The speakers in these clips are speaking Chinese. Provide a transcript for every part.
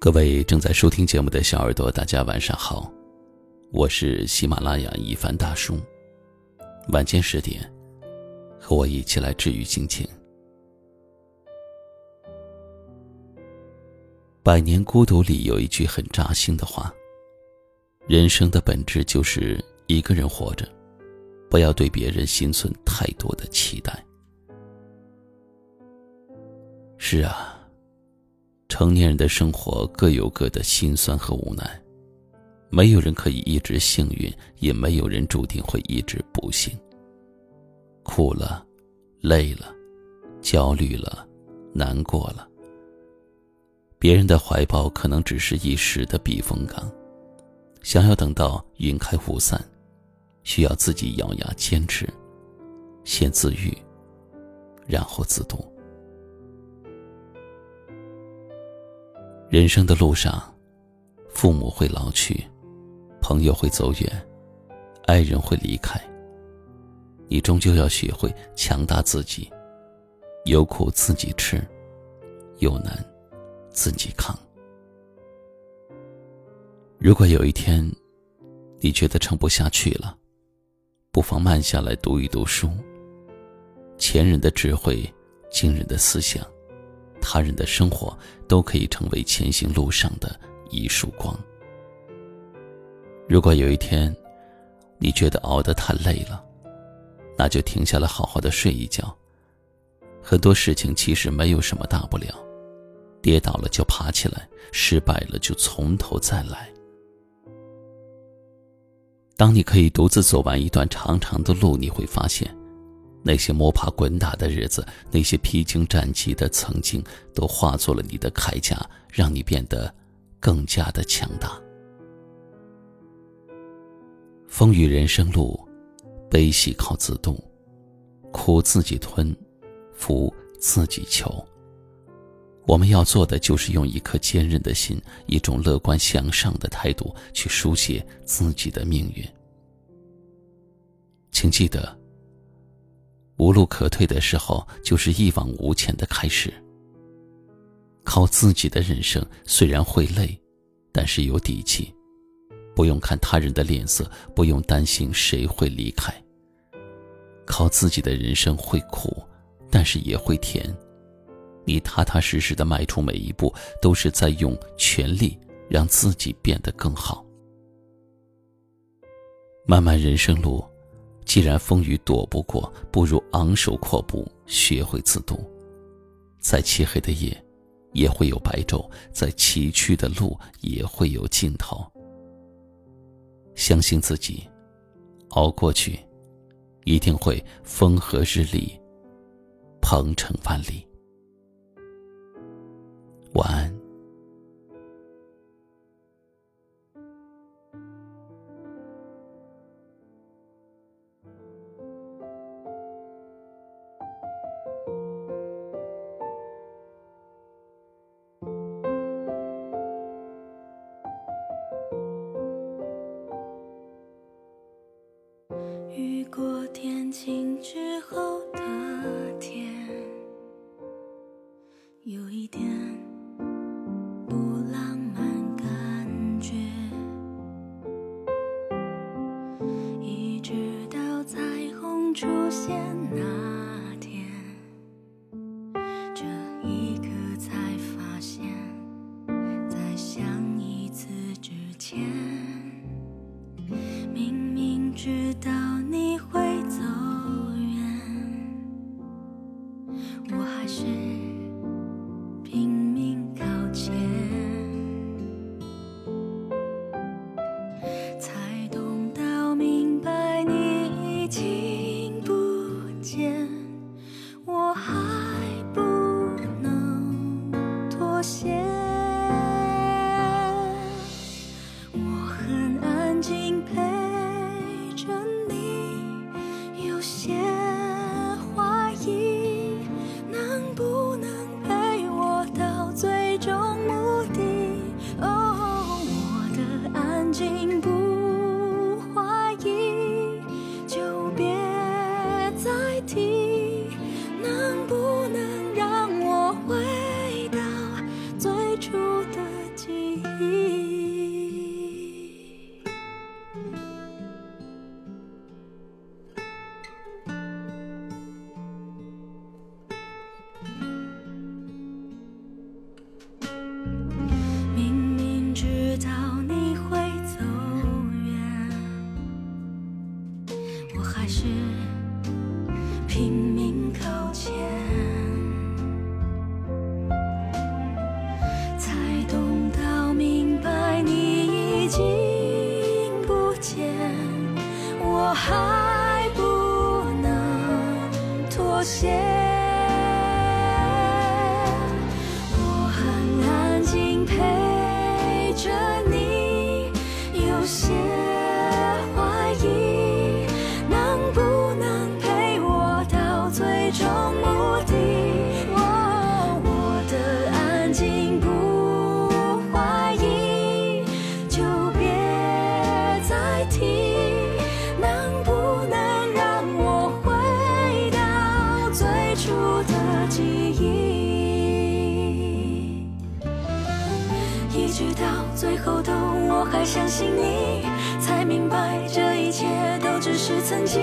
各位正在收听节目的小耳朵，大家晚上好，我是喜马拉雅一凡大叔。晚间十点，和我一起来治愈心情。百年孤独里有一句很扎心的话：人生的本质就是一个人活着，不要对别人心存太多的期待。是啊。成年人的生活各有各的辛酸和无奈，没有人可以一直幸运，也没有人注定会一直不幸。苦了，累了，焦虑了，难过了。别人的怀抱可能只是一时的避风港，想要等到云开雾散，需要自己咬牙坚持，先自愈，然后自渡。人生的路上，父母会老去，朋友会走远，爱人会离开。你终究要学会强大自己，有苦自己吃，有难自己扛。如果有一天，你觉得撑不下去了，不妨慢下来读一读书。前人的智慧，今人的思想。他人的生活都可以成为前行路上的一束光。如果有一天，你觉得熬得太累了，那就停下来好好的睡一觉。很多事情其实没有什么大不了，跌倒了就爬起来，失败了就从头再来。当你可以独自走完一段长长的路，你会发现。那些摸爬滚打的日子，那些披荆斩棘的曾经，都化作了你的铠甲，让你变得更加的强大。风雨人生路，悲喜靠自渡，苦自己吞，福自己求。我们要做的就是用一颗坚韧的心，一种乐观向上的态度，去书写自己的命运。请记得。无路可退的时候，就是一往无前的开始。靠自己的人生虽然会累，但是有底气，不用看他人的脸色，不用担心谁会离开。靠自己的人生会苦，但是也会甜。你踏踏实实的迈出每一步，都是在用全力让自己变得更好。漫漫人生路。既然风雨躲不过，不如昂首阔步，学会自渡。在漆黑的夜，也会有白昼；在崎岖的路，也会有尽头。相信自己，熬过去，一定会风和日丽，鹏程万里。晚安。能还不能妥协。我很安静陪着你有些怀疑能不能陪我到最终目的？记忆，一直到最后都我还相信你，才明白这一切都只是曾经。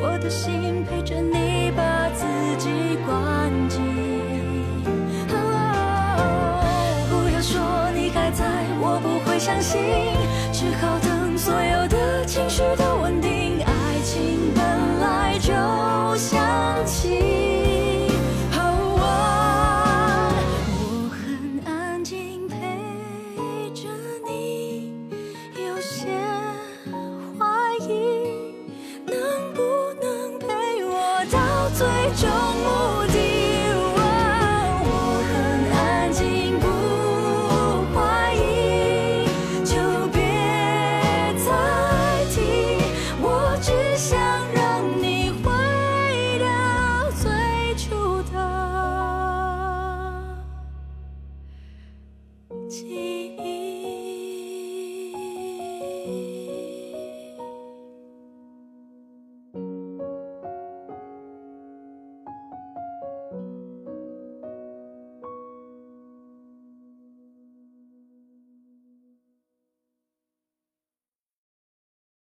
我的心陪着你，把自己关紧。不要说你还在，我不会相信。只好等所有的情绪都稳定，爱情本来就像气。